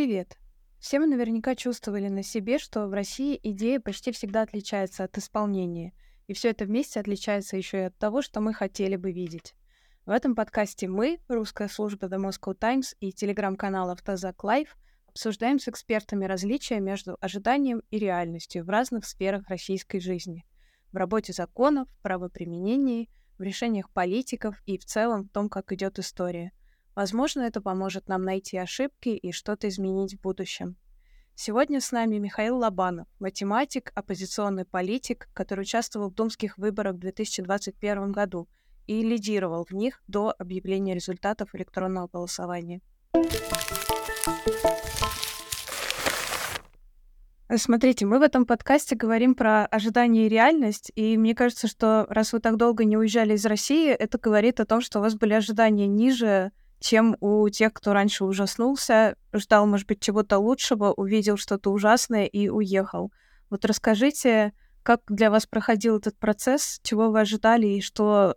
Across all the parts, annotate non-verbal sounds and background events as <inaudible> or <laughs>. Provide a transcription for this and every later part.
Привет! Все мы наверняка чувствовали на себе, что в России идея почти всегда отличается от исполнения, и все это вместе отличается еще и от того, что мы хотели бы видеть. В этом подкасте мы, русская служба The Moscow Times и телеграм-канал Автозак Лайв, обсуждаем с экспертами различия между ожиданием и реальностью в разных сферах российской жизни. В работе законов, правоприменении, в решениях политиков и в целом в том, как идет история – Возможно, это поможет нам найти ошибки и что-то изменить в будущем. Сегодня с нами Михаил Лобанов, математик, оппозиционный политик, который участвовал в думских выборах в 2021 году и лидировал в них до объявления результатов электронного голосования. Смотрите, мы в этом подкасте говорим про ожидание и реальность, и мне кажется, что раз вы так долго не уезжали из России, это говорит о том, что у вас были ожидания ниже чем у тех, кто раньше ужаснулся, ждал, может быть, чего-то лучшего, увидел что-то ужасное и уехал. Вот расскажите, как для вас проходил этот процесс, чего вы ожидали и что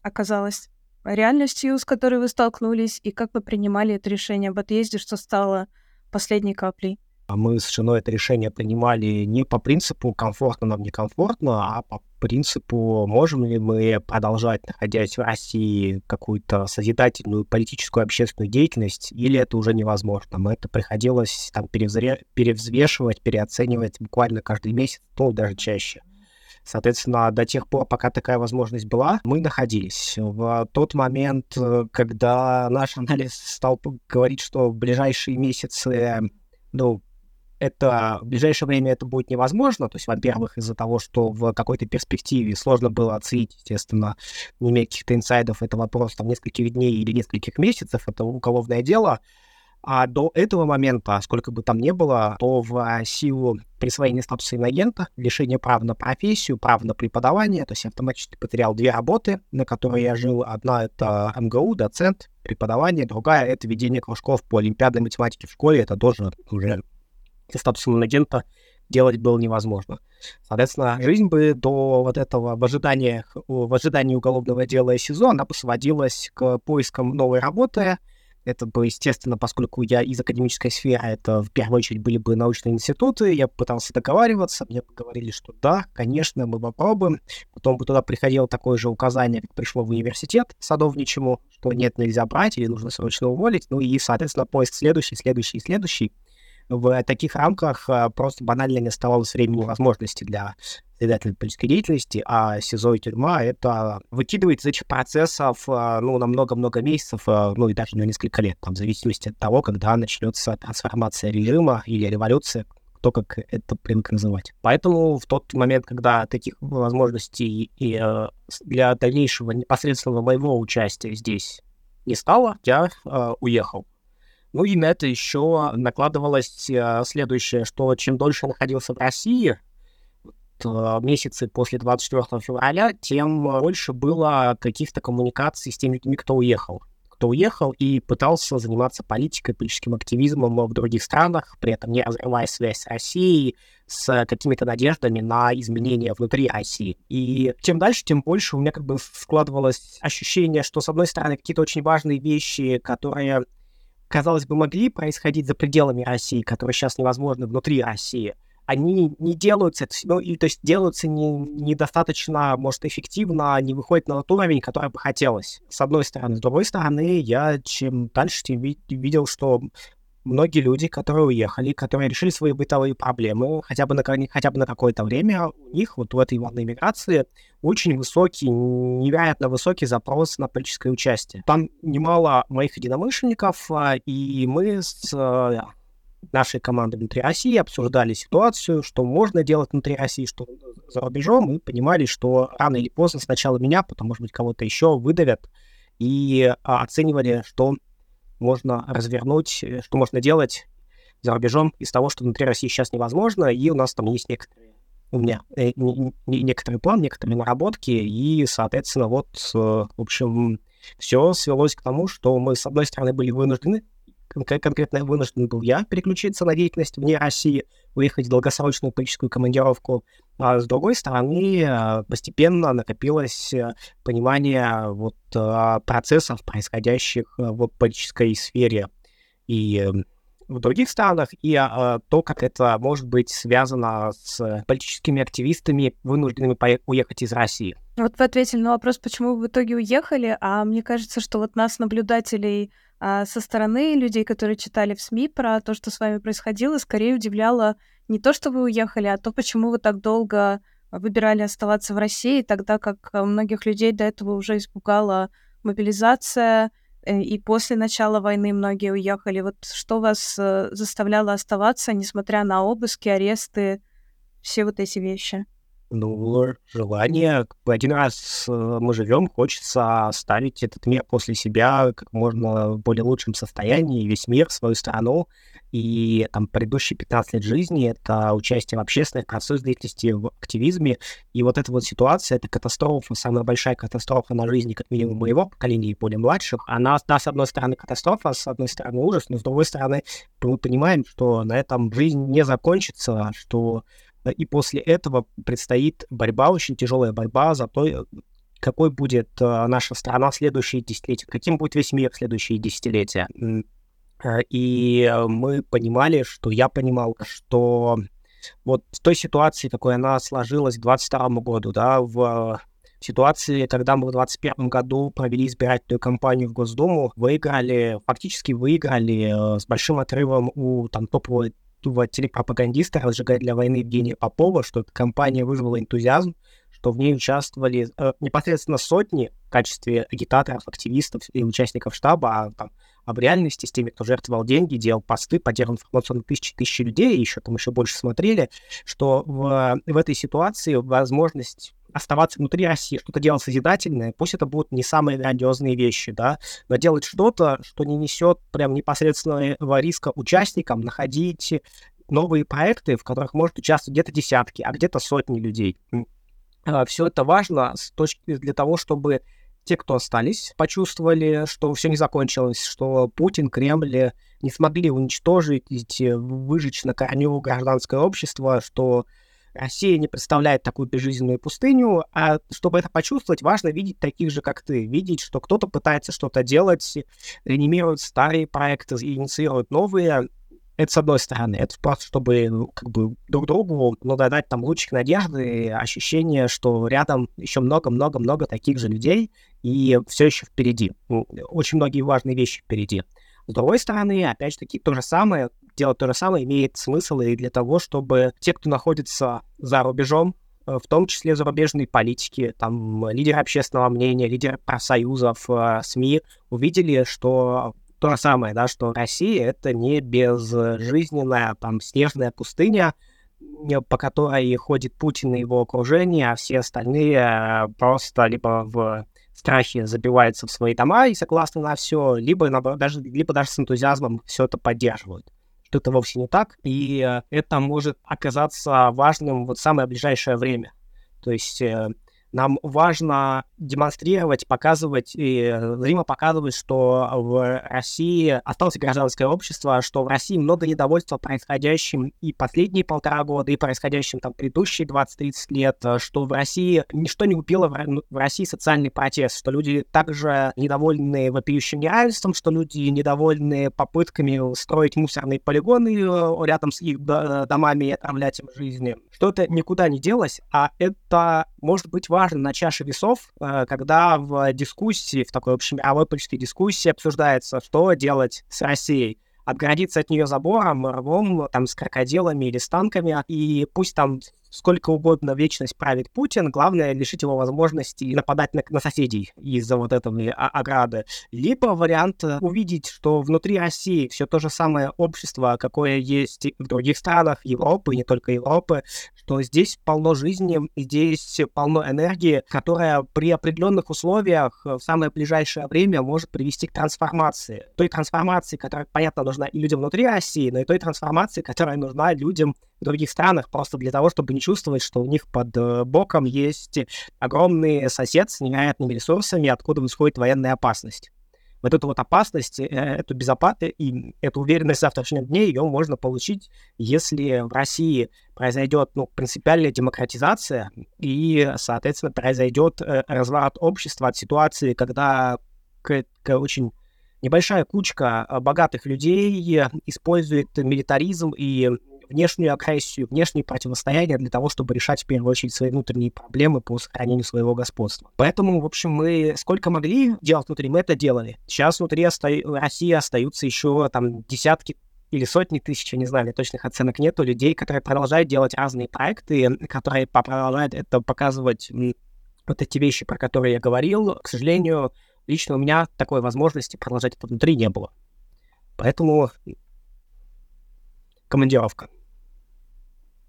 оказалось реальностью, с которой вы столкнулись, и как вы принимали это решение об отъезде, что стало последней каплей? А мы с женой это решение принимали не по принципу комфортно нам некомфортно, а по принципу можем ли мы продолжать, находясь в России, какую-то созидательную политическую общественную деятельность, или это уже невозможно. Мы это приходилось там перевзре... перевзвешивать, переоценивать буквально каждый месяц, ну, даже чаще. Соответственно, до тех пор, пока такая возможность была, мы находились. В тот момент, э, когда наш анализ стал говорить, что в ближайшие месяцы, ну, это в ближайшее время это будет невозможно. То есть, во-первых, из-за того, что в какой-то перспективе сложно было оценить, естественно, не имея каких-то инсайдов, это вопрос там нескольких дней или нескольких месяцев, это уголовное дело. А до этого момента, сколько бы там ни было, то в силу присвоения статуса инагента, лишения права на профессию, права на преподавание, то есть я автоматически потерял две работы, на которые я жил. Одна — это МГУ, доцент, преподавание, другая — это ведение кружков по олимпиадной математике в школе, это тоже уже статусом агента делать было невозможно. Соответственно, жизнь бы до вот этого в ожидании, в ожидании уголовного дела СИЗО, она бы сводилась к поискам новой работы. Это бы, естественно, поскольку я из академической сферы, это в первую очередь были бы научные институты, я пытался договариваться, мне говорили, что да, конечно, мы попробуем. Потом бы туда приходило такое же указание, как пришло в университет садовничему, что нет, нельзя брать или нужно срочно уволить. Ну и, соответственно, поиск следующий, следующий, следующий в таких рамках а, просто банально не оставалось времени и возможности для следовательной политической деятельности, а СИЗО и тюрьма — это выкидывает из этих процессов а, ну, на много-много месяцев, а, ну и даже на несколько лет, там, в зависимости от того, когда начнется трансформация режима или революция, кто как это привык называть. Поэтому в тот момент, когда таких возможностей и для дальнейшего непосредственного моего участия здесь не стало, я э, уехал. Ну и на это еще накладывалось э, следующее, что чем дольше находился в России, месяцы после 24 февраля, тем больше было каких-то коммуникаций с теми людьми, кто уехал. Кто уехал и пытался заниматься политикой, политическим активизмом в других странах, при этом не разрывая связь с Россией, с какими-то надеждами на изменения внутри России. И чем дальше, тем больше у меня как бы складывалось ощущение, что, с одной стороны, какие-то очень важные вещи, которые казалось бы, могли происходить за пределами России, которые сейчас невозможны внутри России, они не делаются, ну, и, то есть делаются не, недостаточно, может, эффективно, не выходят на тот уровень, который бы хотелось. С одной стороны. С другой стороны, я чем дальше, тем видел, что многие люди, которые уехали, которые решили свои бытовые проблемы, хотя бы на, хотя бы на какое-то время, у них вот в этой волне миграции очень высокий, невероятно высокий запрос на политическое участие. Там немало моих единомышленников, а, и мы с э, нашей командой внутри России обсуждали ситуацию, что можно делать внутри России, что за рубежом, и понимали, что рано или поздно сначала меня, потом, может быть, кого-то еще выдавят, и а, оценивали, что можно развернуть, э, что можно делать за рубежом из того, что внутри России сейчас невозможно, и у нас там есть некоторые у меня э, некоторый план, некоторые наработки, и, соответственно, вот, э, в общем, все свелось к тому, что мы, с одной стороны, были вынуждены, конкретно вынужден был я переключиться на деятельность вне России, уехать в долгосрочную политическую командировку, а с другой стороны, э, постепенно накопилось э, понимание вот процессов, происходящих в политической сфере. И в других странах, и то, как это может быть связано с политическими активистами, вынужденными уехать из России. Вот вы ответили на вопрос, почему вы в итоге уехали, а мне кажется, что вот нас, наблюдателей а, со стороны людей, которые читали в СМИ про то, что с вами происходило, скорее удивляло не то, что вы уехали, а то, почему вы так долго выбирали оставаться в России, тогда как многих людей до этого уже испугала мобилизация, Э, и после начала войны многие уехали. Вот что вас э, заставляло оставаться, несмотря на обыски, аресты, все вот эти вещи? Ну, желание. Один раз э, мы живем, хочется оставить этот мир после себя как можно в более лучшем состоянии, весь мир, свою страну. И там предыдущие 15 лет жизни — это участие в общественных процессах деятельности, в активизме. И вот эта вот ситуация, это катастрофа, самая большая катастрофа на жизни, как минимум, моего поколения и более младших. Она, да, с одной стороны, катастрофа, с одной стороны, ужас, но с другой стороны, мы понимаем, что на этом жизнь не закончится, что и после этого предстоит борьба, очень тяжелая борьба за то, какой будет э, наша страна в следующие десятилетия, каким будет весь мир в следующие десятилетия. Э, и мы понимали, что я понимал, что вот в той ситуации, какой она сложилась к 2022 году, да, в ситуации, когда мы в 2021 году провели избирательную кампанию в Госдуму, выиграли, фактически выиграли э, с большим отрывом у там топового телепропагандиста «Разжигать для войны» Евгения Попова, что эта кампания вызвала энтузиазм, что в ней участвовали э, непосредственно сотни в качестве агитаторов, активистов и участников штаба, а, там, а в реальности с теми, кто жертвовал деньги, делал посты, поддерживал информацию на тысячи тысячи людей, еще там еще больше смотрели, что в, в этой ситуации возможность оставаться внутри России, что-то делать созидательное, пусть это будут не самые грандиозные вещи, да, но делать что-то, что не несет прям непосредственного риска участникам, находить новые проекты, в которых может участвовать где-то десятки, а где-то сотни людей. А, Все это важно с точки для того, чтобы те, кто остались, почувствовали, что все не закончилось, что Путин, Кремль не смогли уничтожить, выжечь на корню гражданское общество, что Россия не представляет такую безжизненную пустыню, а чтобы это почувствовать, важно видеть таких же, как ты, видеть, что кто-то пытается что-то делать, реанимирует старые проекты, инициирует новые. Это с одной стороны, это просто чтобы ну, как бы друг другу ну, дать там лучик надежды, ощущение, что рядом еще много-много-много таких же людей, и все еще впереди. Очень многие важные вещи впереди. С другой стороны, опять же таки, то же самое, делать то же самое имеет смысл и для того, чтобы те, кто находится за рубежом, э, в том числе зарубежные политики, там, лидеры общественного мнения, лидеры профсоюзов, э, СМИ, увидели, что то же самое, да, что Россия — это не безжизненная, там, снежная пустыня, э, по которой ходит Путин и его окружение, а все остальные просто либо в страхе забиваются в свои дома и согласны на все, либо, даже, либо даже с энтузиазмом все это поддерживают что это вовсе не так, и э, это может оказаться важным вот самое ближайшее время. То есть э, нам важно демонстрировать, показывать и зримо показывать, что в России осталось гражданское общество, что в России много недовольства происходящим и последние полтора года, и происходящим там предыдущие 20-30 лет, что в России ничто не убило в России социальный протест, что люди также недовольны вопиющим неравенством, что люди недовольны попытками строить мусорные полигоны э, рядом с их домами и отравлять им жизни, что это никуда не делось, а это может быть важно важно на чаше весов, э, когда в дискуссии, в такой общемировой политической дискуссии обсуждается, что делать с Россией. Отгородиться от нее забором, рвом, там, с крокодилами или с танками, и пусть там сколько угодно вечность правит Путин, главное лишить его возможности нападать на, на соседей из-за вот этого ограды. Либо вариант э, увидеть, что внутри России все то же самое общество, какое есть в других странах Европы, не только Европы, что здесь полно жизни, здесь полно энергии, которая при определенных условиях в самое ближайшее время может привести к трансформации. Той трансформации, которая, понятно, нужна и людям внутри России, но и той трансформации, которая нужна людям в других странах просто для того, чтобы не чувствовать, что у них под э, боком есть огромный сосед с невероятными ресурсами, откуда исходит военная опасность. Вот эту вот опасность, э, эту безопасность и эту уверенность в завтрашнем дне, ее можно получить, если в России произойдет ну, принципиальная демократизация и, соответственно, произойдет э, разворот общества от ситуации, когда очень небольшая кучка богатых людей использует милитаризм и внешнюю агрессию, внешние противостояния для того, чтобы решать в первую очередь свои внутренние проблемы по сохранению своего господства. Поэтому, в общем, мы сколько могли делать внутри, мы это делали. Сейчас внутри оста... России остаются еще там десятки или сотни тысяч, я не знаю, точных оценок нету, людей, которые продолжают делать разные проекты, которые продолжают это показывать вот эти вещи, про которые я говорил. К сожалению, лично у меня такой возможности продолжать это внутри не было. Поэтому командировка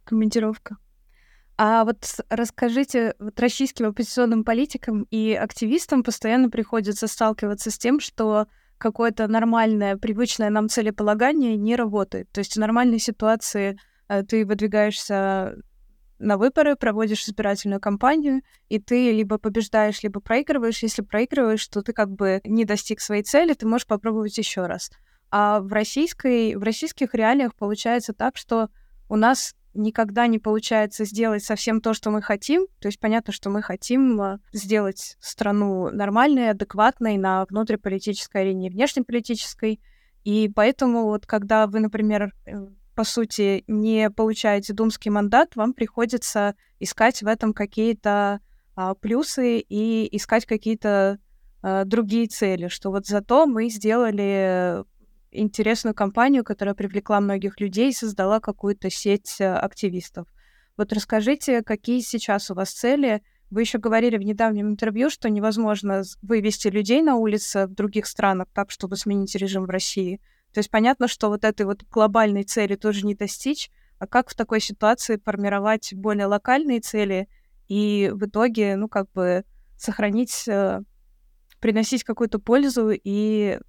командировка. А вот расскажите, вот российским оппозиционным политикам и активистам постоянно приходится сталкиваться с тем, что какое-то нормальное, привычное нам целеполагание не работает. То есть в нормальной ситуации э, ты выдвигаешься на выборы, проводишь избирательную кампанию, и ты либо побеждаешь, либо проигрываешь. Если проигрываешь, то ты как бы не достиг своей цели, ты можешь попробовать еще раз. А в, российской, в российских реалиях получается так, что у нас никогда не получается сделать совсем то, что мы хотим. То есть понятно, что мы хотим а, сделать страну нормальной, адекватной на внутриполитической арене внешнеполитической. И поэтому вот когда вы, например, э, по сути, не получаете думский мандат, вам приходится искать в этом какие-то а, плюсы и искать какие-то а, другие цели, что вот зато мы сделали интересную компанию, которая привлекла многих людей и создала какую-то сеть э, активистов. Вот расскажите, какие сейчас у вас цели? Вы еще говорили в недавнем интервью, что невозможно вывести людей на улицы в других странах так, чтобы сменить режим в России. То есть понятно, что вот этой вот глобальной цели тоже не достичь, а как в такой ситуации формировать более локальные цели и в итоге, ну, как бы сохранить, э, приносить какую-то пользу и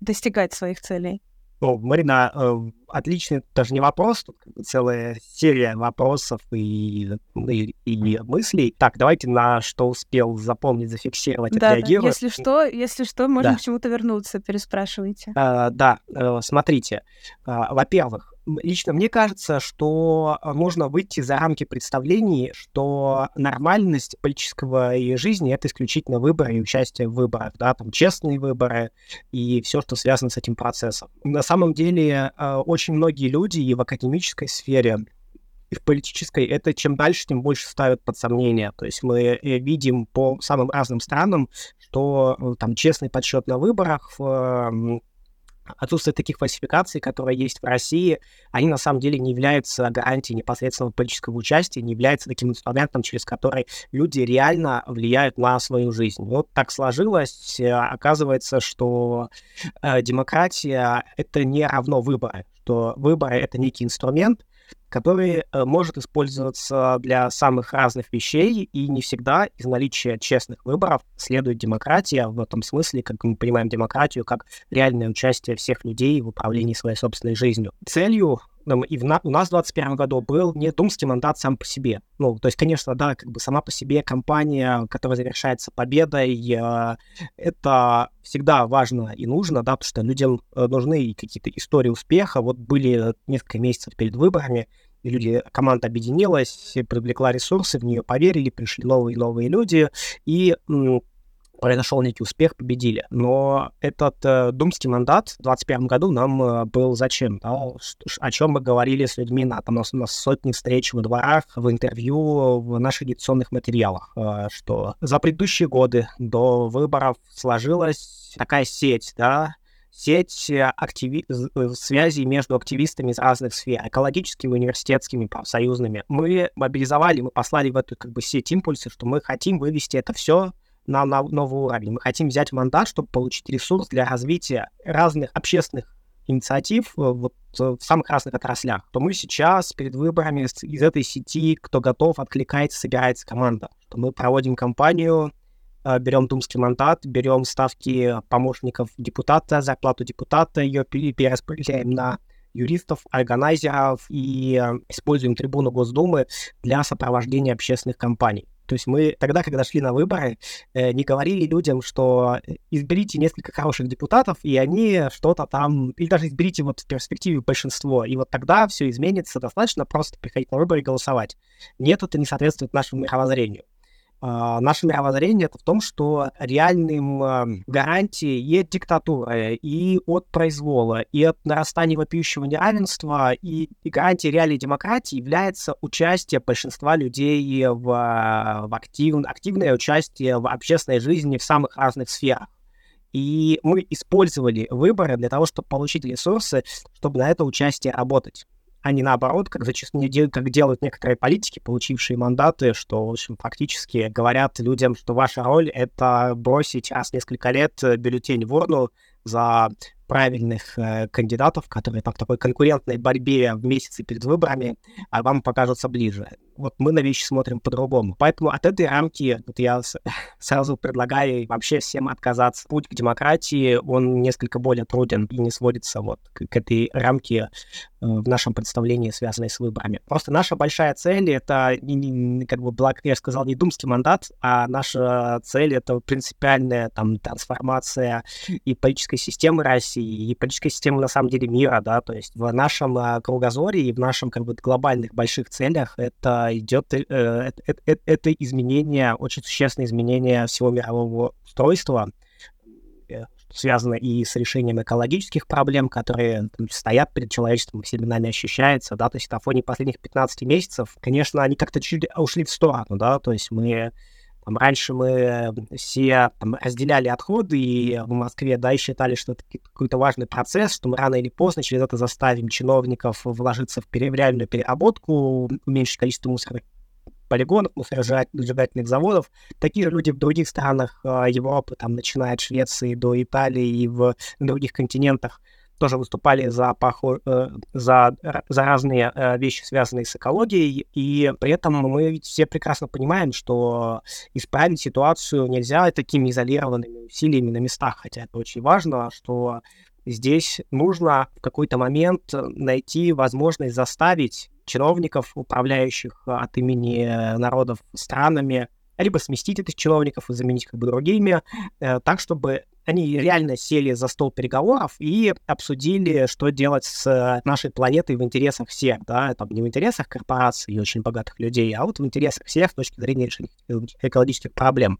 достигать своих целей? Ну, Марина, э, отличный даже не вопрос, тут целая серия вопросов и, и, и мыслей. Так, давайте на что успел запомнить, зафиксировать, да, отреагирую. Да. Если что, если что, можем да. к чему-то вернуться, переспрашивайте. А, да, э, смотрите, а, во-первых, лично мне кажется, что можно выйти за рамки представлений, что нормальность политического жизни — это исключительно выборы и участие в выборах, да, там честные выборы и все, что связано с этим процессом. На самом деле э, очень многие люди и в академической сфере, и в политической, это чем дальше, тем больше ставят под сомнение. То есть мы э, видим по самым разным странам, что э, там честный подсчет на выборах отсутствие таких фальсификаций, которые есть в России, они на самом деле не являются гарантией непосредственного политического участия, не являются таким инструментом, через который люди реально влияют на свою жизнь. Вот так сложилось. Э, оказывается, что э, демократия — это не равно выборы, что выборы — это некий инструмент, который э, может использоваться для самых разных вещей, и не всегда из наличия честных выборов следует демократия, в этом смысле, как мы понимаем демократию, как реальное участие всех людей в управлении своей собственной жизнью. Целью и в на, у нас в 2021 году был не думский мандат сам по себе. Ну, то есть, конечно, да, как бы сама по себе компания, которая завершается победой, э, это всегда важно и нужно, да, потому что людям э, нужны какие-то истории успеха. Вот были несколько месяцев перед выборами, и люди, команда объединилась, привлекла ресурсы, в нее поверили, пришли новые и новые люди, и произошел некий успех, победили. Но этот э, думский мандат в 2021 году нам э, был зачем? Да? О чем мы говорили с людьми на, там, у нас сотни встреч во дворах, в интервью, в наших агитационных материалах, э, что за предыдущие годы до выборов сложилась такая сеть, да, сеть э, активи... Э, связей между активистами из разных сфер, экологическими, университетскими, профсоюзными. Мы мобилизовали, мы послали в эту как бы сеть импульсы, что мы хотим вывести это все на, на новый уровень. Мы хотим взять мандат, чтобы получить ресурс для развития разных общественных инициатив э, вот, в самых разных отраслях, то мы сейчас перед выборами из этой сети, кто готов, откликается, собирается команда. Что мы проводим кампанию, э, берем думский мандат, берем ставки помощников депутата, зарплату депутата, ее перераспределяем на юристов, органайзеров и э, используем трибуну Госдумы для сопровождения общественных кампаний. То есть мы тогда, когда шли на выборы, э, не говорили людям, что э, изберите несколько хороших депутатов, и они что-то там, или даже изберите вот в перспективе большинство, и вот тогда все изменится, достаточно просто приходить на выборы и голосовать. Нет, это не соответствует нашему мировоззрению. А, наше мировоззрение это в том, что реальным а, гарантией и от диктатуры, и от произвола, и от нарастания вопиющего неравенства, и, и гарантией реальной демократии является участие большинства людей в, в актив, активное участие в общественной жизни в самых разных сферах. И мы использовали выборы для того, чтобы получить ресурсы, чтобы на это участие работать а не наоборот, как зачастую как делают некоторые политики, получившие мандаты, что, в общем, фактически говорят людям, что ваша роль — это бросить раз в несколько лет бюллетень в урну за правильных э, кандидатов, которые там в такой конкурентной борьбе в месяце перед выборами, а вам покажутся ближе. Вот мы на вещи смотрим по-другому. Поэтому от этой рамки вот я <laughs> сразу предлагаю вообще всем отказаться. Путь к демократии, он несколько более труден и не сводится вот к, к этой рамке э, в нашем представлении, связанной с выборами. Просто наша большая цель — это, не, не, как бы Блак я сказал, не думский мандат, а наша цель — это принципиальная там трансформация и политической системы России, и политической системы, на самом деле, мира, да, то есть в нашем э, кругозоре и в нашем, как бы, глобальных больших целях это идет, э, это, это, изменение, очень существенное изменение всего мирового устройства, э, связано и с решением экологических проблем, которые там, стоят перед человечеством, всеми нами ощущается, да, то есть на фоне последних 15 месяцев, конечно, они как-то чуть ушли в сторону, да, то есть мы там, раньше мы все там, разделяли отходы и в Москве, да, и считали, что это какой-то важный процесс, что мы рано или поздно через это заставим чиновников вложиться в, пере, в реальную переработку, уменьшить количество мусорных полигонов, мусоросжигательных заводов. Такие же люди в других странах э, Европы, там, начиная от Швеции до Италии и в других континентах, тоже выступали за, похо... Э, за, за разные э, вещи, связанные с экологией, и при этом мы ведь все прекрасно понимаем, что исправить ситуацию нельзя такими изолированными усилиями на местах, хотя это очень важно, что здесь нужно в какой-то момент найти возможность заставить чиновников, управляющих от имени народов странами, либо сместить этих чиновников и заменить как бы другими, э, так, чтобы они реально сели за стол переговоров и обсудили, что делать с нашей планетой в интересах всех, да, там не в интересах корпораций и очень богатых людей, а вот в интересах всех с точки зрения решения экологических проблем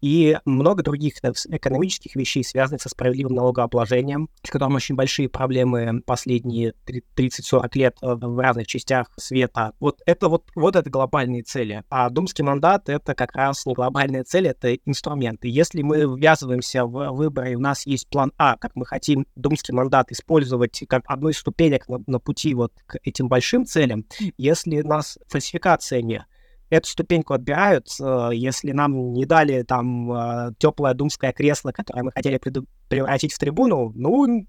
и много других экономических вещей, связанных со справедливым налогообложением, с которым очень большие проблемы последние 30-40 лет э, в разных частях света. Вот это вот, вот это глобальные цели. А думский мандат — это как раз не глобальная цель, это инструменты. Если мы ввязываемся в выборы, у нас есть план А, как мы хотим думский мандат использовать как одну из ступенек на, на пути вот к этим большим целям, если нас фальсификация не эту ступеньку отбирают. Э, если нам не дали там э, теплое думское кресло, которое мы хотели превратить в трибуну, ну,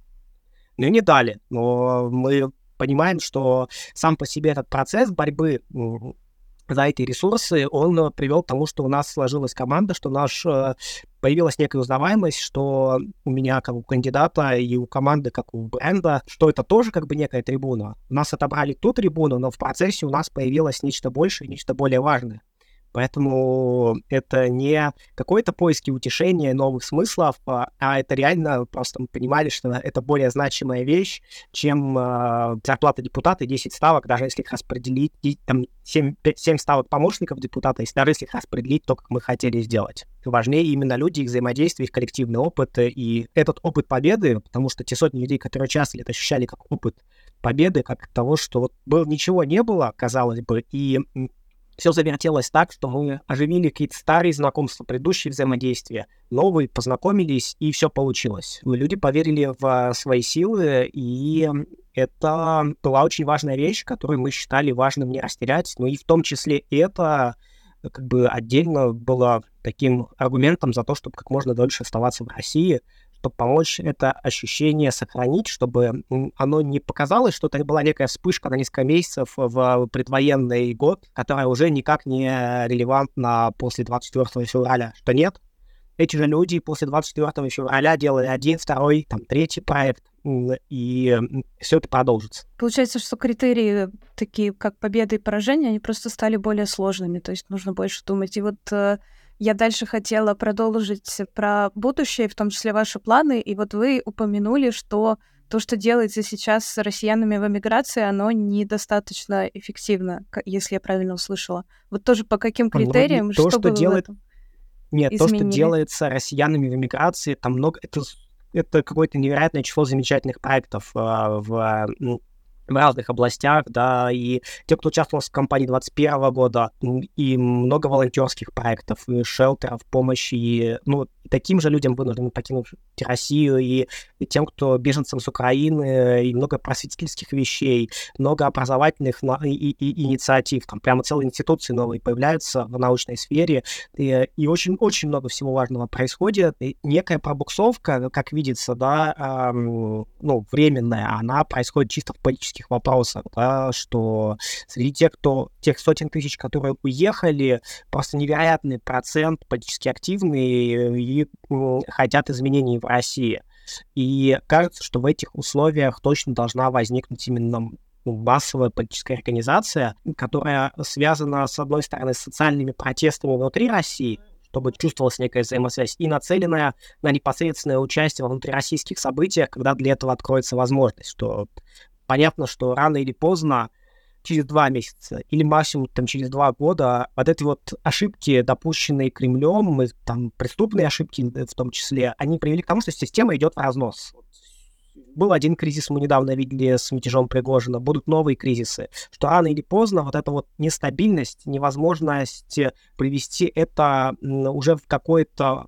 ну не дали. Но мы понимаем, что сам по себе этот процесс борьбы за эти ресурсы, он э, привел к тому, что у нас сложилась команда, что наш э, появилась некая узнаваемость, что у меня, как у кандидата, и у команды, как у бренда, что это тоже как бы некая трибуна. У нас отобрали ту трибуну, но в процессе у нас появилось нечто большее, нечто более важное. Поэтому это не какое-то поиски утешения новых смыслов, а, а это реально просто мы понимали, что это более значимая вещь, чем э, зарплата депутата и 10 ставок, даже если их распределить, там 7, 7 ставок помощников депутата, если, даже если их распределить то, как мы хотели сделать. Важнее именно люди, их взаимодействие, их коллективный опыт и этот опыт победы, потому что те сотни людей, которые участвовали, это ощущали как опыт победы, как того, что вот был, ничего не было, казалось бы, и все завертелось так, что мы оживили какие-то старые знакомства, предыдущие взаимодействия, новые, познакомились, и все получилось. Люди поверили в свои силы, и это была очень важная вещь, которую мы считали важным не растерять, но и в том числе это как бы отдельно было таким аргументом за то, чтобы как можно дольше оставаться в России, чтобы помочь это ощущение сохранить, чтобы оно не показалось, что это была некая вспышка на несколько месяцев в предвоенный год, которая уже никак не релевантна после 24 февраля, что нет. Эти же люди после 24 февраля делали один, второй, там, третий проект, и все это продолжится. Получается, что критерии такие, как победа и поражение, они просто стали более сложными, то есть нужно больше думать. И вот э, я дальше хотела продолжить про будущее, в том числе ваши планы. И вот вы упомянули, что то, что делается сейчас с россиянами в эмиграции, оно недостаточно эффективно, если я правильно услышала. Вот тоже по каким критериям, ну, то, что, что делает... Нет, изменили? то, что делается россиянами в эмиграции, там много... Это, это какое-то невероятное число замечательных проектов э, в в разных областях, да, и те, кто участвовал в кампании 2021 года, и много волонтерских проектов, и шелтеров, помощи, и, ну, таким же людям вынуждены покинуть Россию, и, тем, кто беженцам с Украины, и много просветительских вещей, много образовательных и, и, и инициатив, там прямо целые институции новые появляются в научной сфере, и, и очень, очень много всего важного происходит. И некая пробуксовка, как видится, да, эм, ну, временная, она происходит чисто в политических вопросах, да, что среди тех, кто, тех сотен тысяч, которые уехали, просто невероятный процент политически активные и хотят изменений в России. И кажется, что в этих условиях точно должна возникнуть именно массовая политическая организация, которая связана, с одной стороны, с социальными протестами внутри России, чтобы чувствовалась некая взаимосвязь, и нацеленная на непосредственное участие во внутрироссийских событиях, когда для этого откроется возможность, что понятно, что рано или поздно через два месяца или максимум там через два года вот эти вот ошибки, допущенные Кремлем, и, там преступные ошибки в том числе, они привели к тому, что система идет в разнос. Был один кризис, мы недавно видели с мятежом Пригожина, будут новые кризисы, что рано или поздно вот эта вот нестабильность, невозможность привести это уже в какое-то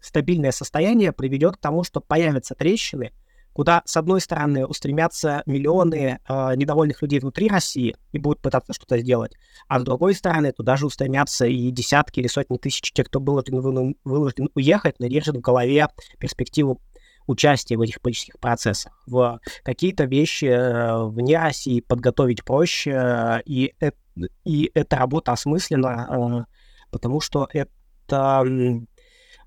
стабильное состояние приведет к тому, что появятся трещины, куда, с одной стороны, устремятся миллионы э, недовольных людей внутри России и будут пытаться что-то сделать, а с другой стороны, туда же устремятся и десятки или сотни тысяч тех, кто был вынужден уехать, но держит в голове перспективу участия в этих политических процессах. В какие-то вещи э, вне России подготовить проще, э, и, э, и эта работа осмыслена, э, потому что это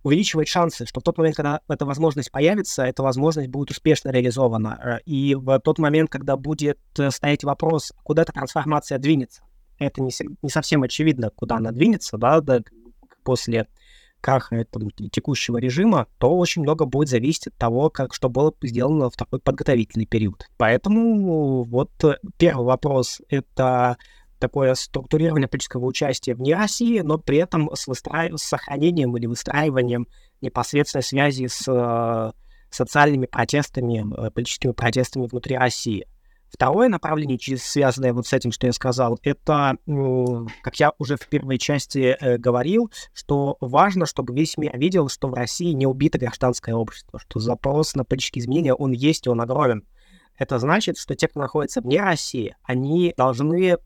увеличивает шансы, что в тот момент, когда эта возможность появится, эта возможность будет успешно реализована. Э, и в тот момент, когда будет э, стоять вопрос, куда эта трансформация двинется, это не, не совсем очевидно, куда она двинется, да, да после краха этого текущего режима, то очень много будет зависеть от того, как, что было сделано в такой подготовительный период. Поэтому вот э, первый вопрос — это такое структурирование политического участия вне России, но при этом с, выстра... с сохранением или выстраиванием непосредственной связи с э, социальными протестами, э, политическими протестами внутри России. Второе направление, связанное вот с этим, что я сказал, это, как я уже в первой части э, говорил, что важно, чтобы весь мир видел, что в России не убито гражданское общество, что запрос на политические изменения, он есть, и он огромен. Это значит, что те, кто находится вне России, они должны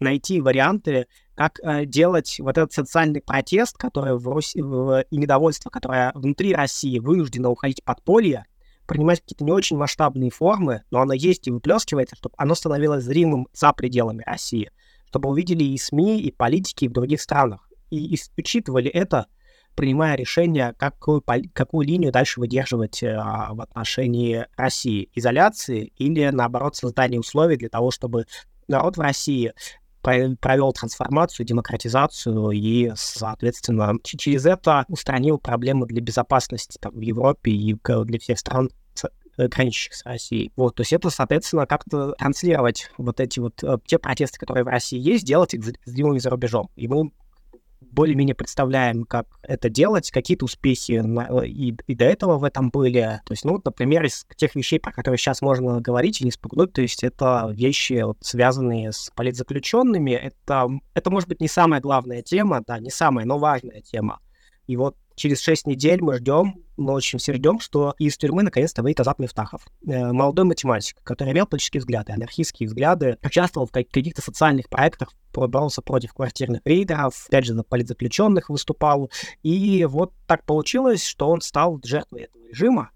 найти варианты, как э, делать вот этот социальный протест, который в Руси, в, и недовольство, которое внутри России вынуждено уходить под поле, принимать какие-то не очень масштабные формы, но оно есть и выплескивается, чтобы оно становилось зримым за пределами России, чтобы увидели и СМИ, и политики в других странах, и, и учитывали это, принимая решение, какую, какую линию дальше выдерживать э, в отношении России, изоляции или, наоборот, создания условий для того, чтобы народ в России провел трансформацию, демократизацию и, соответственно, через это устранил проблемы для безопасности там, в Европе и для всех стран, э, граничащих с Россией. Вот, то есть это, соответственно, как-то транслировать вот эти вот э, те протесты, которые в России есть, делать их с за рубежом. И мы более-менее представляем, как это делать, какие-то успехи на, и, и до этого в этом были. То есть, ну, например, из тех вещей, про которые сейчас можно говорить и не спугнуть, то есть это вещи, вот, связанные с политзаключенными, это, это может быть не самая главная тема, да, не самая, но важная тема. И вот через 6 недель мы ждем, мы очень все ждем, что из тюрьмы наконец-то выйдет Азат Мифтахов. Э, молодой математик, который имел политические взгляды, анархистские взгляды, участвовал в каких-то социальных проектах, боролся против квартирных рейдеров, опять же, за политзаключенных выступал. И вот так получилось, что он стал жертвой этого режима.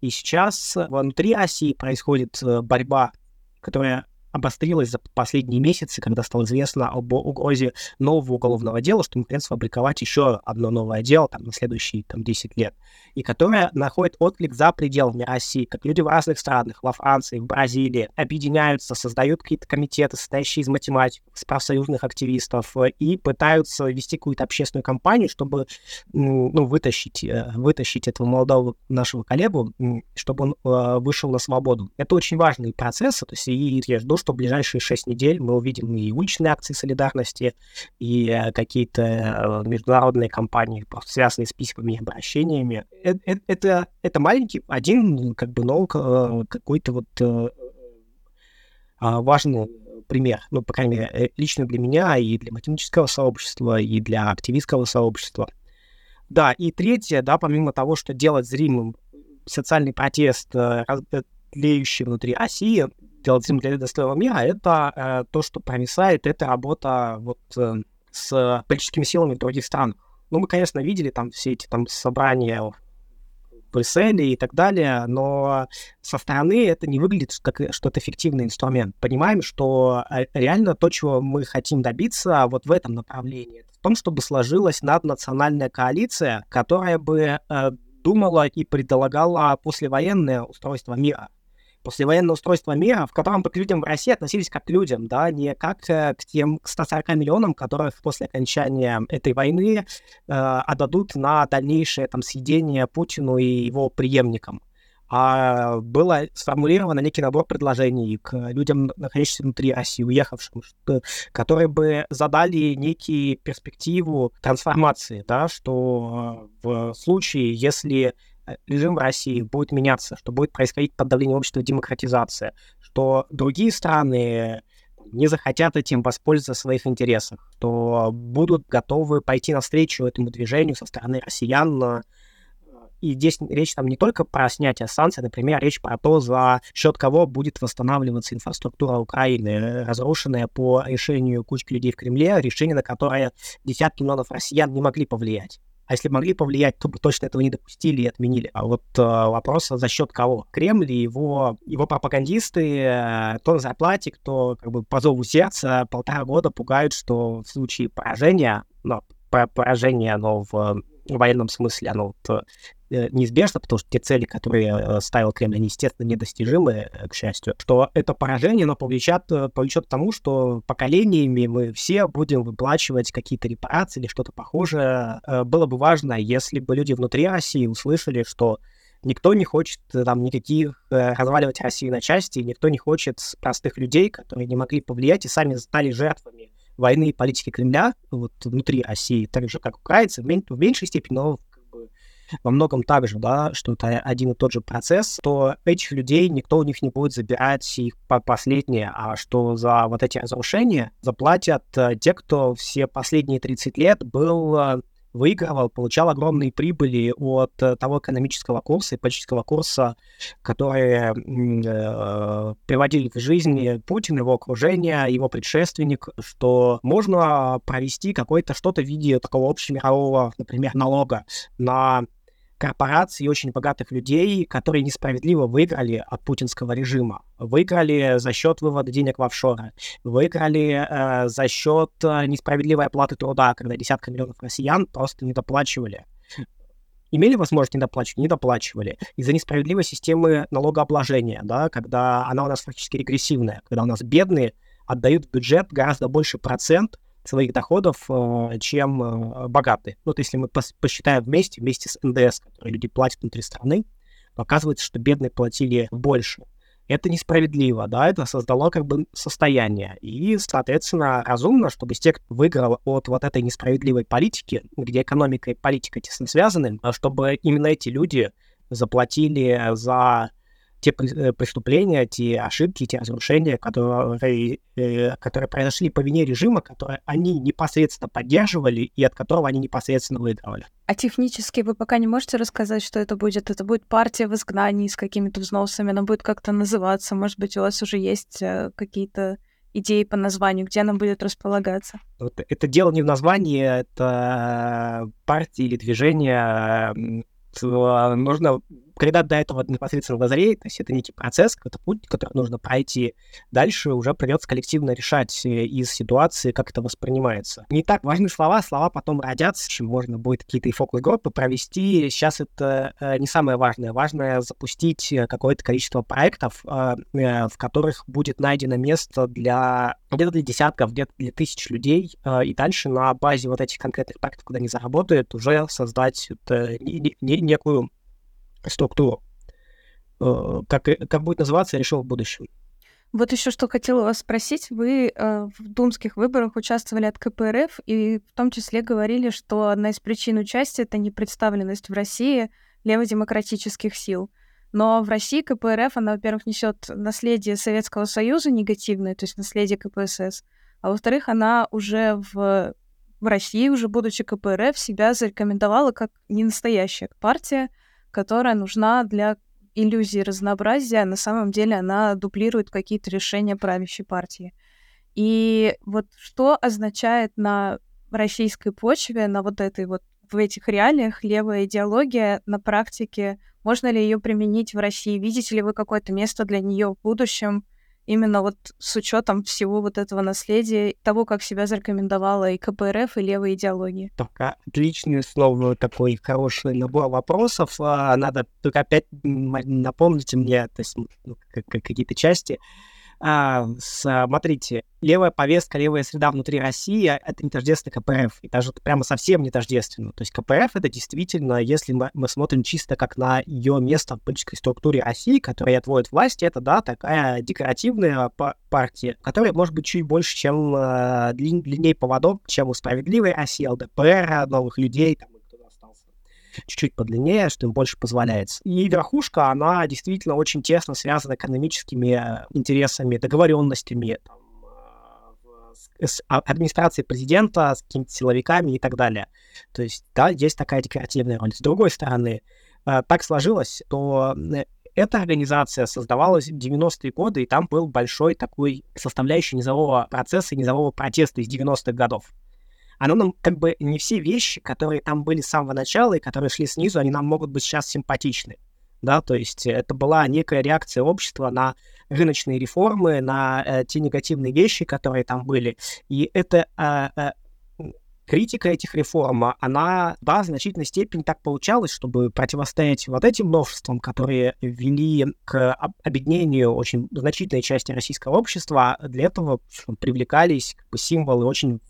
И сейчас внутри России происходит э, борьба, которая обострилась за последние месяцы, когда стало известно об угрозе нового уголовного дела, что мы хотим сфабриковать еще одно новое дело там, на следующие там, 10 лет, и которое находит отклик за пределами России, как люди в разных странах, во Франции, в Бразилии, объединяются, создают какие-то комитеты, состоящие из математиков, из профсоюзных активистов, и пытаются вести какую-то общественную кампанию, чтобы ну, вытащить, э, вытащить этого молодого нашего коллегу, чтобы он э, вышел на свободу. Это очень важный процесс, то есть и я жду, что в ближайшие шесть недель мы увидим и уличные акции солидарности, и э, какие-то э, международные кампании, связанные с письмами и обращениями. Э, это, это маленький, один, как бы, но какой-то вот а, важный пример, ну, по крайней мере, лично для меня и для математического сообщества, и для активистского сообщества. Да, и третье, да, помимо того, что делать зримым социальный протест, тлеющий внутри России, делать достойного мира, это э, то, что провисает, это работа вот э, с политическими силами других странах. Ну, мы, конечно, видели там все эти там собрания в Брюсселе и так далее, но со стороны это не выглядит как что это эффективный инструмент. Понимаем, что э, реально то, чего мы хотим добиться вот в этом направлении, в том, чтобы сложилась наднациональная коалиция, которая бы э, думала и предлагала послевоенное устройство мира послевоенное устройство мира, в котором к людям в России относились как к людям, да, не как э, к тем 140 миллионам, которых после окончания этой войны э, отдадут на дальнейшее там съедение Путину и его преемникам. А было сформулировано некий набор предложений к людям, находящимся внутри России, уехавшим, что, которые бы задали некие перспективу трансформации, да, что э, в случае, если режим в России будет меняться, что будет происходить под давлением общества демократизация, что другие страны не захотят этим воспользоваться в своих интересах, что будут готовы пойти навстречу этому движению со стороны россиян. И здесь речь там не только про снятие санкций, например, речь про то, за счет кого будет восстанавливаться инфраструктура Украины, разрушенная по решению кучки людей в Кремле, решение, на которое десятки миллионов россиян не могли повлиять. А если могли повлиять, то бы точно этого не допустили и отменили. А вот э, вопрос, за счет кого? Кремль и его, его пропагандисты, э, кто на зарплате, кто как бы по зову сердца полтора года пугают, что в случае поражения, ну, поражение, оно в военном смысле, оно вот, Э, неизбежно, потому что те цели, которые э, ставил Кремль, они, естественно, недостижимы, э, к счастью, что это поражение, оно повлечет, повлечет к тому, что поколениями мы все будем выплачивать какие-то репарации или что-то похожее. Было бы важно, если бы люди внутри России услышали, что никто не хочет там никаких разваливать Россию на части, никто не хочет простых людей, которые не могли повлиять и сами стали жертвами войны и политики Кремля вот, внутри России, так же, как украинцы, в, в меньшей степени, но во многом так же, да, что это один и тот же процесс, то этих людей никто у них не будет забирать их по последнее, а что за вот эти разрушения заплатят э, те, кто все последние 30 лет был э, выигрывал, получал огромные прибыли от э, того экономического курса и политического курса, которые э, приводили в жизнь Путин, его окружение, его предшественник, что можно провести какое-то что-то в виде такого общемирового, например, налога на корпораций и очень богатых людей, которые несправедливо выиграли от путинского режима. Выиграли за счет вывода денег в офшоры, выиграли э, за счет э, несправедливой оплаты труда, когда десятка миллионов россиян просто не доплачивали. Имели возможность не доплачивать, не доплачивали. Из-за несправедливой системы налогообложения, да, когда она у нас фактически регрессивная, когда у нас бедные отдают в бюджет гораздо больше процент, своих доходов, э, чем э, богатые. Ну, вот если мы посчитаем вместе, вместе с НДС, которые люди платят внутри страны, оказывается, что бедные платили больше. Это несправедливо, да, это создало как бы состояние. И, соответственно, разумно, чтобы те, кто выиграл от вот этой несправедливой политики, где экономика и политика тесно связаны, чтобы именно эти люди заплатили за те э, преступления, те ошибки, те разрушения, которые, э, которые произошли по вине режима, которые они непосредственно поддерживали и от которого они непосредственно выигрывали. А технически вы пока не можете рассказать, что это будет? Это будет партия в изгнании с какими-то взносами, она будет как-то называться, может быть, у вас уже есть э, какие-то идеи по названию, где она будет располагаться? Вот это дело не в названии, это партия или движение. Нужно когда до этого непосредственно дозреет, то есть это некий процесс, какой-то путь, который нужно пройти, дальше уже придется коллективно решать э, из ситуации, как это воспринимается. Не так важны слова, слова потом родятся, чем можно будет какие-то и фокус-группы провести. Сейчас это э, не самое важное. Важное запустить э, какое-то количество проектов, в которых будет найдено место для где-то для десятков, где-то для тысяч людей, и дальше на базе вот этих конкретных проектов, куда они заработают, уже создать не, не, некую структуру. Э, как, как будет называться, я решил в будущем. Вот еще что хотела вас спросить. Вы э, в думских выборах участвовали от КПРФ и в том числе говорили, что одна из причин участия — это непредставленность в России леводемократических сил. Но в России КПРФ, она, во-первых, несет наследие Советского Союза негативное, то есть наследие КПСС, а во-вторых, она уже в, в России, уже будучи КПРФ, себя зарекомендовала как не настоящая партия, которая нужна для иллюзии разнообразия, на самом деле она дуплирует какие-то решения правящей партии. И вот что означает на российской почве, на вот этой вот в этих реалиях левая идеология на практике? Можно ли ее применить в России? Видите ли вы какое-то место для нее в будущем? Именно вот с учетом всего вот этого наследия, того, как себя зарекомендовала и КПРФ, и левая идеология. Только отличный слово, такой хороший набор вопросов. А, надо только опять напомните мне, то есть ну, какие-то части. А, смотрите, левая повестка, левая среда внутри России — это не тождественно КПРФ, и даже прямо совсем не тождественно. То есть КПРФ — это действительно, если мы, мы смотрим чисто как на ее место в политической структуре России, которая отводит власть, это, да, такая декоративная партия, которая может быть чуть больше, чем э, длиннее поводок, чем у «Справедливой России», ЛДПР, новых людей, там, чуть-чуть подлиннее, что им больше позволяется. И верхушка, она действительно очень тесно связана экономическими э, интересами, договоренностями, там, э, с а, администрацией президента, с какими-то силовиками и так далее. То есть, да, есть такая декоративная роль. С другой стороны, э, так сложилось, то эта организация создавалась в 90-е годы, и там был большой такой составляющий низового процесса, низового протеста из 90-х годов оно нам как бы не все вещи, которые там были с самого начала и которые шли снизу, они нам могут быть сейчас симпатичны. Да, то есть это была некая реакция общества на рыночные реформы, на э, те негативные вещи, которые там были. И это э, э, критика этих реформ, она, да, в значительной степени так получалось, чтобы противостоять вот этим новшествам, которые вели к объединению очень значительной части российского общества, для этого привлекались как бы, символы очень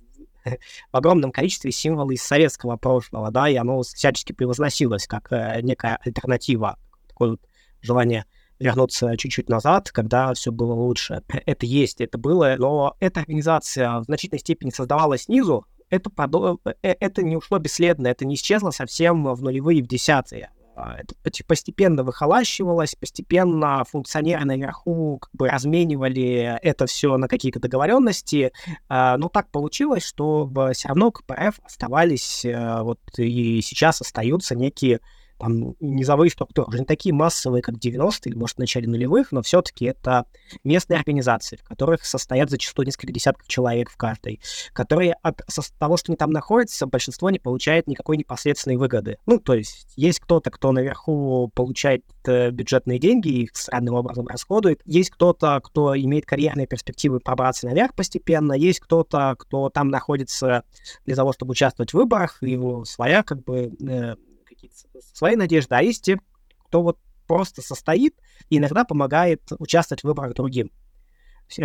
<laughs> в огромном количестве символы из советского прошлого, да, и оно всячески превозносилось как э, некая альтернатива, такое вот желание вернуться чуть-чуть назад, когда все было лучше. <laughs> Это есть, это было, но эта организация в значительной степени создавалась снизу, это, подо... Э, это не ушло бесследно, это не исчезло совсем в нулевые, в десятые. А, это постепенно выхолащивалось, постепенно функционеры наверху как бы разменивали это все на какие-то договоренности, а, но так получилось, что все равно КПРФ оставались, э, вот и сейчас остаются некие там низовые структуры, уже не такие массовые, как 90-е или, может, в начале нулевых, но все-таки это местные организации, в которых состоят зачастую несколько десятков человек в каждой, которые от того, что они там находятся, большинство не получает никакой непосредственной выгоды. Ну, то есть есть кто-то, кто наверху получает э, бюджетные деньги и их странным образом расходует, есть кто-то, кто имеет карьерные перспективы пробраться наверх постепенно, есть кто-то, кто там находится для того, чтобы участвовать в выборах, и его своя как бы э, свои надежды, а есть те, кто вот просто состоит и иногда помогает участвовать в выборах другим.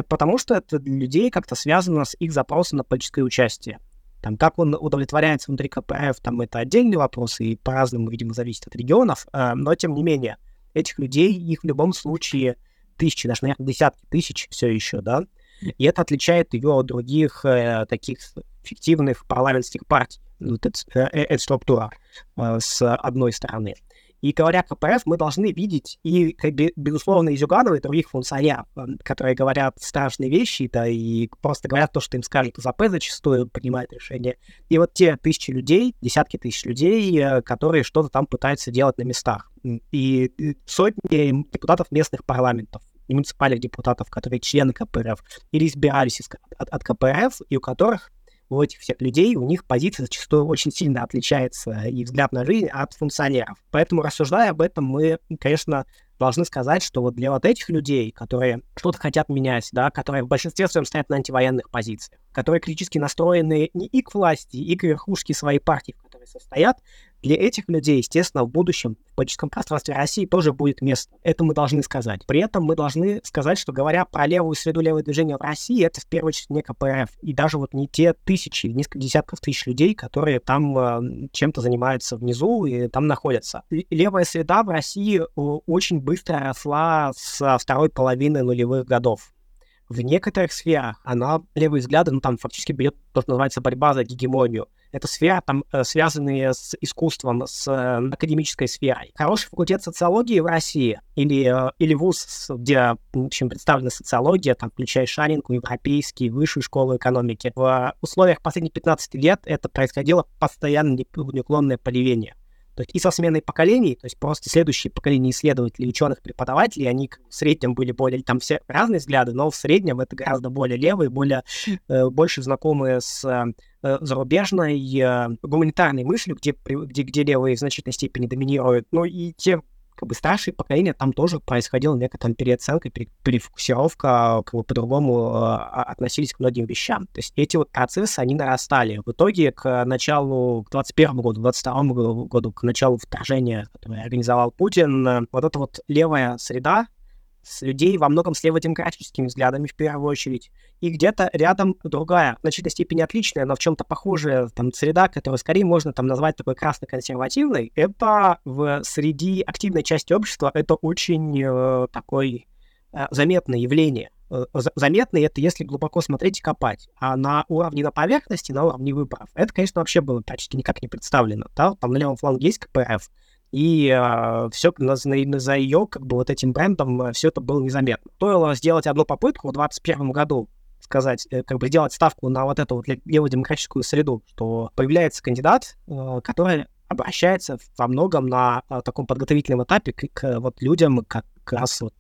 Потому что это для людей как-то связано с их запросом на политическое участие. Там, как он удовлетворяется внутри КПРФ, там это отдельный вопрос, и по-разному, видимо, зависит от регионов, э, но тем не менее, этих людей, их в любом случае тысячи, даже, наверное, десятки тысяч все еще, да, и это отличает ее от других э, таких фиктивных парламентских партий, вот эта, э, эта структура э, с одной стороны. И говоря КПРФ, мы должны видеть и, безусловно, и Зюганова, и других функционеров, э, которые говорят страшные вещи, да, и просто говорят то, что им скажет ЗАП зачастую, принимает решения. И вот те тысячи людей, десятки тысяч людей, которые что-то там пытаются делать на местах. И сотни депутатов местных парламентов, муниципальных депутатов, которые члены КПРФ, или избирались из, от, от КПРФ, и у которых у этих всех людей, у них позиция зачастую очень сильно отличается и взгляд на жизнь от функционеров. Поэтому, рассуждая об этом, мы, конечно, должны сказать, что вот для вот этих людей, которые что-то хотят менять, да, которые в большинстве своем стоят на антивоенных позициях, которые критически настроены не и к власти, и к верхушке своей партии, в которой состоят, для этих людей, естественно, в будущем в политическом пространстве России тоже будет место. Это мы должны сказать. При этом мы должны сказать, что говоря про левую среду, левое движение в России, это в первую очередь не КПРФ. И даже вот не те тысячи, несколько десятков тысяч людей, которые там э, чем-то занимаются внизу и там находятся. Левая среда в России очень быстро росла с второй половины нулевых годов в некоторых сферах она, левые взгляды, ну, там фактически берет то, что называется борьба за гегемонию. Это сфера, там, э, связанные с искусством, с э, академической сферой. Хороший факультет социологии в России или, э, или вуз, где, в общем, представлена социология, там, включая Шаринку, европейские, высшую школу экономики. В условиях последних 15 лет это происходило постоянно неуклонное поливение. То есть и со сменой поколений, то есть просто следующие поколения исследователей, ученых, преподавателей, они в среднем были более, там все разные взгляды, но в среднем это гораздо более левые, более, э, больше знакомые с э, зарубежной э, гуманитарной мыслью, где, где, где левые в значительной степени доминируют. Ну и те как бы старшее поколение, там тоже происходила некая переоценка, перефокусировка, как бы по-другому э, относились к многим вещам. То есть эти вот процессы, они нарастали. В итоге к началу, к 21 году, к 22 году, к началу вторжения, которое организовал Путин, э, вот эта вот левая среда, с людей во многом с леводемократическими взглядами в первую очередь, и где-то рядом другая, в значительной степени отличная, но в чем-то похожая там среда, которую скорее можно там назвать такой красно-консервативной, это в среди активной части общества это очень э, такой э, заметное явление. Э, заметно это если глубоко смотреть и копать. А на уровне на поверхности, на уровне выборов, это, конечно, вообще было практически никак не представлено. Да? Там на левом фланге есть КПРФ, и э, все за, за ее, как бы, вот этим брендом э, все это было незаметно. Стоило сделать одну попытку в 2021 году, сказать, э, как бы сделать ставку на вот эту вот леводемократическую среду, что появляется кандидат, э, который обращается во многом на э, таком подготовительном этапе к, к вот людям как раз вот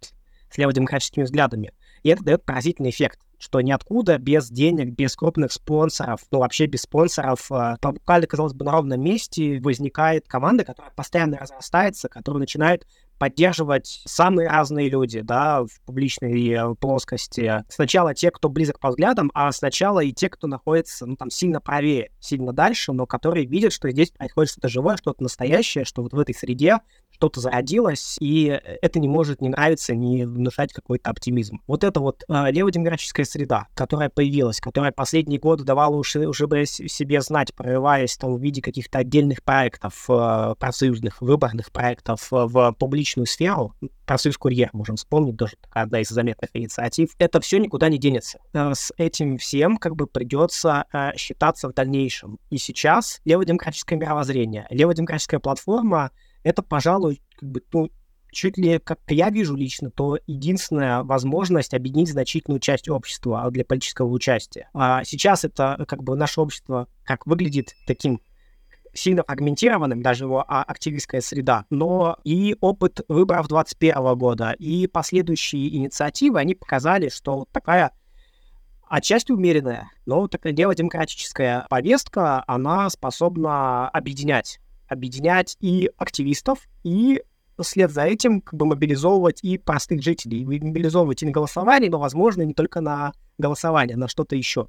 с леводемократическими взглядами. И это дает поразительный эффект что ниоткуда, без денег, без крупных спонсоров, ну вообще без спонсоров, э, буквально, казалось бы, на ровном месте возникает команда, которая постоянно разрастается, которая начинает поддерживать самые разные люди, да, в публичной э, плоскости. Сначала те, кто близок по взглядам, а сначала и те, кто находится, ну, там, сильно правее, сильно дальше, но которые видят, что здесь происходит что-то живое, что-то настоящее, что вот в этой среде что-то зародилось, и это не может не нравиться, не внушать какой-то оптимизм. Вот это вот э, леводемократическая среда, которая появилась, которая последние годы давала уже, уже себе знать, прорываясь там в виде каких-то отдельных проектов, э, профсоюзных, выборных проектов э, в публичную сферу, профсоюз курьер, можем вспомнить, тоже одна из заметных инициатив, это все никуда не денется. Э, с этим всем как бы придется э, считаться в дальнейшем. И сейчас леводемократическое мировоззрение, леводемократическая платформа это, пожалуй, как бы, ну, чуть ли, как я вижу лично, то единственная возможность объединить значительную часть общества для политического участия. А сейчас это как бы наше общество как выглядит таким сильно фрагментированным, даже его а, активистская среда, но и опыт выборов 2021 года, и последующие инициативы, они показали, что такая отчасти умеренная, но такая дело демократическая повестка, она способна объединять объединять и активистов, и вслед за этим как бы мобилизовывать и простых жителей. Мобилизовывать и на голосование, но, возможно, не только на голосование, на что-то еще.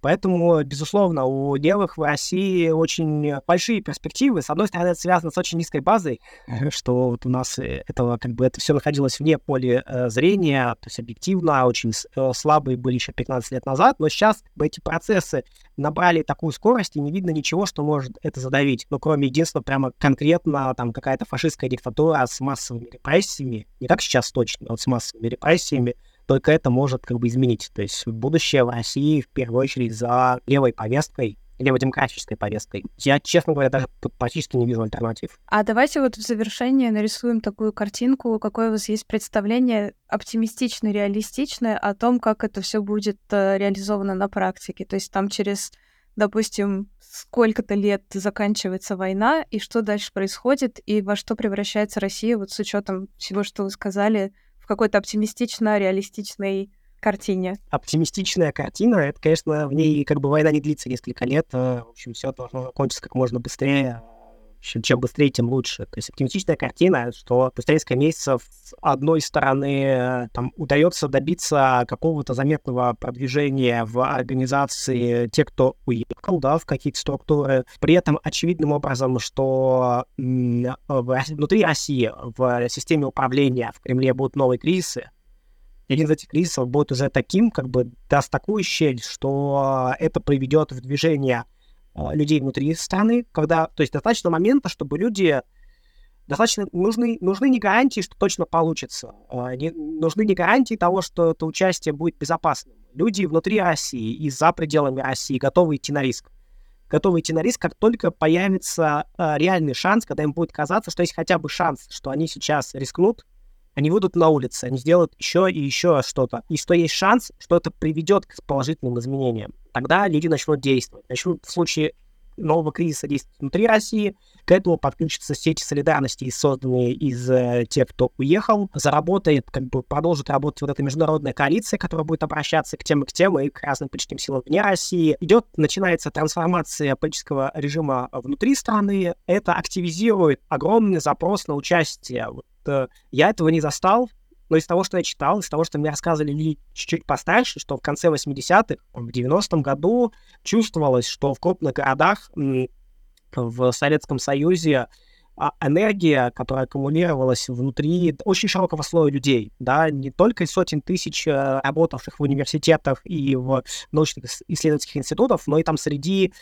Поэтому, безусловно, у левых в России очень большие перспективы. С одной стороны, это связано с очень низкой базой, <laughs> что вот у нас э, этого, как бы, это все находилось вне поля э, зрения, то есть объективно очень э, слабые были еще 15 лет назад, но сейчас эти процессы набрали такую скорость, и не видно ничего, что может это задавить. Ну, кроме единственного, прямо конкретно там какая-то фашистская диктатура с массовыми репрессиями, не как сейчас точно, а вот с массовыми репрессиями, только это может как бы изменить. То есть будущее в России в первую очередь за левой повесткой, леводемократической повесткой. Я, честно говоря, даже практически не вижу альтернатив. А давайте вот в завершение нарисуем такую картинку, какое у вас есть представление оптимистичное, реалистичное о том, как это все будет э, реализовано на практике. То есть там через, допустим, сколько-то лет заканчивается война, и что дальше происходит, и во что превращается Россия, вот с учетом всего, что вы сказали, в какой-то оптимистично-реалистичной картине? Оптимистичная картина, это, конечно, в ней как бы война не длится несколько лет, в общем, все должно закончиться как можно быстрее, чем быстрее, тем лучше. То есть оптимистичная картина, что спустя несколько месяцев с одной стороны там удается добиться какого-то заметного продвижения в организации тех, кто уехал, да, в какие-то структуры. При этом очевидным образом, что внутри России в системе управления в Кремле будут новые кризисы, один из этих кризисов будет уже таким, как бы даст такую щель, что это приведет в движение людей внутри страны, когда, то есть достаточно момента, чтобы люди достаточно нужны, нужны не гарантии, что точно получится, а, не, нужны не гарантии того, что это участие будет безопасным. Люди внутри России и за пределами России готовы идти на риск. Готовы идти на риск, как только появится э, реальный шанс, когда им будет казаться, что есть хотя бы шанс, что они сейчас рискнут, они выйдут на улицы, они сделают еще и еще что-то. И что есть шанс, что это приведет к положительным изменениям. Тогда люди начнут действовать. Начнут в случае нового кризиса действовать внутри России. К этому подключатся сети солидарности, созданные из э, тех, кто уехал. Заработает, как бы продолжит работать вот эта международная коалиция, которая будет обращаться к тем и к тем, и к разным политическим силам вне России. Идет, начинается трансформация политического режима внутри страны. Это активизирует огромный запрос на участие вот Э, я этого не застал, но из того, что я читал, из того, что мне рассказывали люди чуть-чуть постарше, что в конце 80-х, в 90-м году чувствовалось, что в крупных городах в Советском Союзе а, энергия, которая аккумулировалась внутри очень широкого слоя людей, да, не только сотен тысяч э, работавших в университетах и в научных исследовательских институтах, но и там среди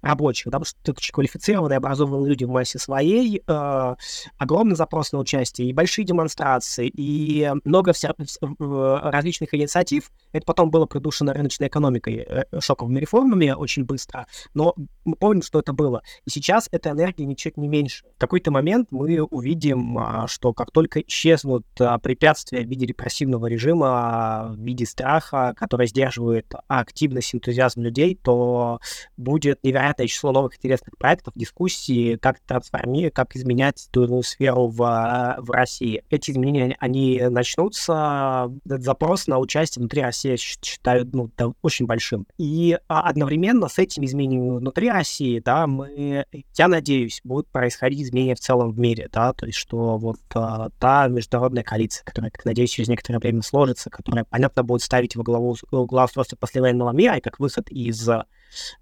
рабочих, потому что очень квалифицированные, образованные люди в массе своей, э, огромный запрос на участие, и большие демонстрации, и много вся, различных инициатив. Это потом было придушено рыночной экономикой, э, шоковыми реформами очень быстро, но мы помним, что это было. И сейчас эта энергия ничуть не меньше. В какой-то момент мы увидим, а, что как только исчезнут а, препятствия в виде репрессивного режима, в виде страха, который сдерживает активность, энтузиазм людей, то будет невероятно невероятное число новых интересных проектов, дискуссий, как трансформировать, как изменять ту иную сферу в, э, в России. Эти изменения, они начнутся. Этот запрос на участие внутри России считаю ну, да, очень большим. И а, одновременно с этими изменениями внутри России, да, мы, я надеюсь, будут происходить изменения в целом в мире, да, то есть что вот а, та международная коалиция, которая, как надеюсь, через некоторое время сложится, которая, понятно, будет ставить во главу, во главу устройства послевоенного мира и как выход из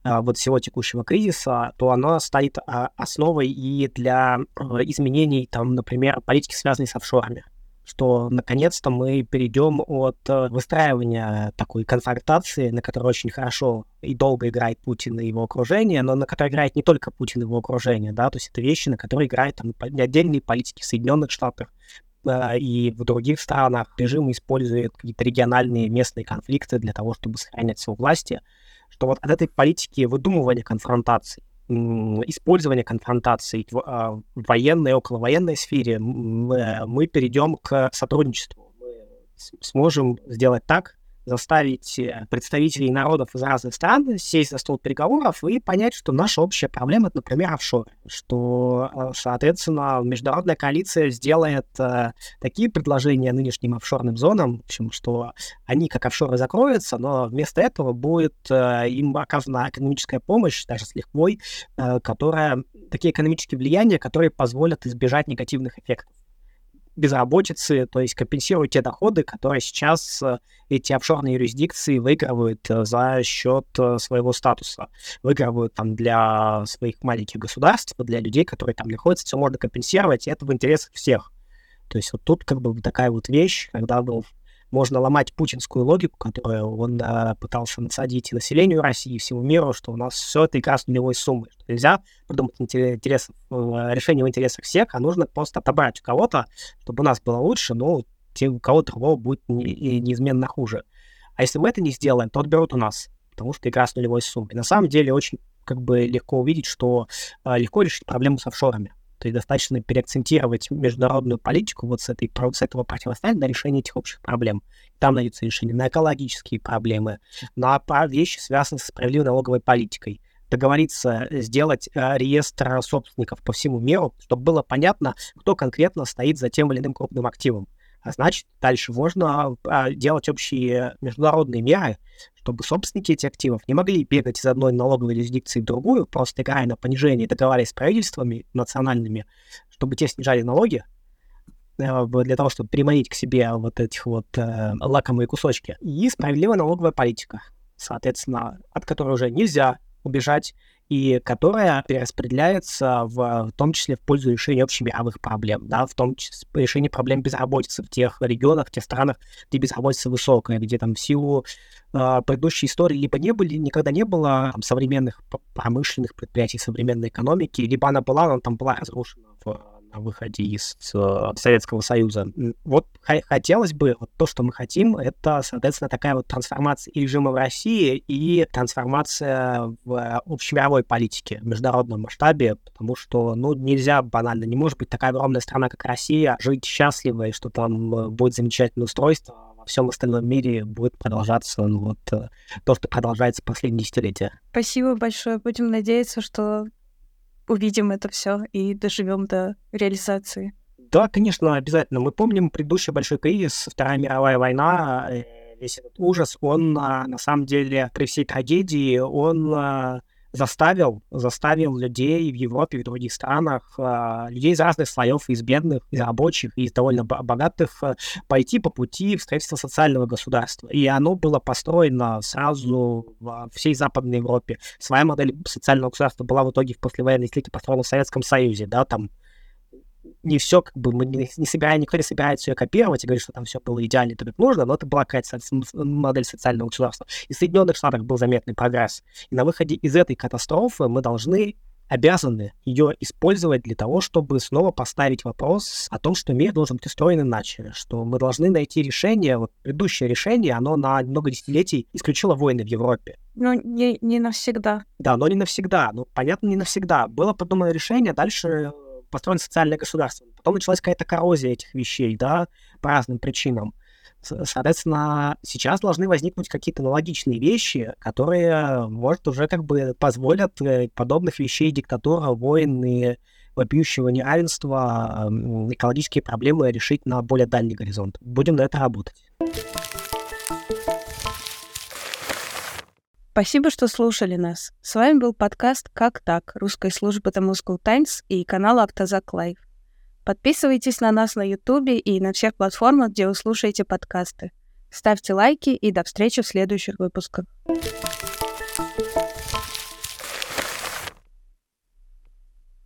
вот всего текущего кризиса, то оно станет а, основой и для э, изменений, там, например, политики, связанной с офшорами. Что наконец-то мы перейдем от э, выстраивания такой конфронтации, на которой очень хорошо и долго играет Путин и его окружение, но на которой играет не только Путин и его окружение, да, то есть это вещи, на которые играют там отдельные политики в Соединенных Штатах, э, и в других странах. Режим использует какие-то региональные местные конфликты для того, чтобы сохранять свою власти что вот от этой политики выдумывания конфронтаций, использования конфронтаций в а, военной и околовоенной сфере мы перейдем к сотрудничеству. Мы сможем сделать так, заставить э, представителей народов из разных стран сесть за стол переговоров и понять, что наша общая проблема, это, например, офшоры, что, э, соответственно, международная коалиция сделает э, такие предложения нынешним офшорным зонам, в общем, что они как офшоры закроются, но вместо этого будет э, им оказана экономическая помощь, даже с лихвой, э, которая, такие экономические влияния, которые позволят избежать негативных эффектов безработицы, то есть компенсируют те доходы, которые сейчас э, эти офшорные юрисдикции выигрывают э, за счет э, своего статуса. Выигрывают там для своих маленьких государств, для людей, которые там находятся, все можно компенсировать, и это в интересах всех. То есть вот тут как бы такая вот вещь, когда был можно ломать путинскую логику, которую он э, пытался насадить и населению России, и всему миру, что у нас все это игра с нулевой суммой. Что нельзя придумать интерес, э, решение в интересах всех, а нужно просто отобрать у кого-то, чтобы у нас было лучше, но у кого-то другого будет не, неизменно хуже. А если мы это не сделаем, то отберут у нас, потому что игра с нулевой суммой. На самом деле очень как бы легко увидеть, что э, легко решить проблему с офшорами. То есть достаточно переакцентировать международную политику вот с, этой, с этого противостояния на решение этих общих проблем. Там найдется решение на экологические проблемы, на вещи, связанные с справедливой налоговой политикой договориться сделать э, реестр собственников по всему миру, чтобы было понятно, кто конкретно стоит за тем или иным крупным активом. А значит, дальше можно а, делать общие международные меры, чтобы собственники этих активов не могли бегать из одной налоговой юрисдикции в другую, просто играя на понижение, договариваясь с правительствами национальными, чтобы те снижали налоги, э, для того, чтобы приманить к себе вот этих вот э, лакомые кусочки. И справедливая налоговая политика, соответственно, от которой уже нельзя убежать, и которая перераспределяется в, в том числе в пользу решения общемировых проблем, да, в том числе решения проблем безработицы в тех регионах, в тех странах, где безработица высокая, где там в силу э, предыдущей истории либо не были, никогда не было там, современных промышленных предприятий, современной экономики, либо она была, она там была разрушена в выходе из э, Советского Союза. Вот хотелось бы, вот то, что мы хотим, это, соответственно, такая вот трансформация и режима в России, и трансформация в общемировой политике, в международном масштабе, потому что, ну, нельзя банально, не может быть такая огромная страна, как Россия, жить счастливо, и что там э, будет замечательное устройство, а всем остальном мире будет продолжаться ну, вот э, то, что продолжается последние десятилетия. Спасибо большое. Будем надеяться, что увидим это все и доживем до реализации. Да, конечно, обязательно. Мы помним предыдущий большой кризис, Вторая мировая война, э, весь этот ужас, он а, на самом деле при всей трагедии, он а, заставил, заставил людей в Европе, в других странах, э, людей из разных слоев, из бедных, из рабочих, из довольно богатых, э, пойти по пути в строительство социального государства. И оно было построено сразу во всей Западной Европе. Своя модель социального государства была в итоге в послевоенной десятилетии построена в Советском Союзе, да, там не все, как бы, мы не, не собираем, никто не собирается ее копировать и говорить, что там все было идеально так как нужно, но это была какая-то модель социального государства. И в Соединенных Штатах был заметный прогресс. И на выходе из этой катастрофы мы должны обязаны ее использовать для того, чтобы снова поставить вопрос о том, что мир должен быть устроен иначе, что мы должны найти решение. Вот предыдущее решение, оно на много десятилетий исключило войны в Европе. Ну, не, не навсегда. Да, но не навсегда. Ну, понятно, не навсегда. Было придумано решение, дальше построено социальное государство. Потом началась какая-то коррозия этих вещей, да, по разным причинам. Соответственно, сейчас должны возникнуть какие-то аналогичные вещи, которые, может, уже как бы позволят э, подобных вещей диктатура, войны, вопиющего неравенства, экологические проблемы решить на более дальний горизонт. Будем на это работать. Спасибо, что слушали нас. С вами был подкаст «Как так?» русской службы The Moscow Times и канал Автозак Лайв. Подписывайтесь на нас на Ютубе и на всех платформах, где вы слушаете подкасты. Ставьте лайки и до встречи в следующих выпусках.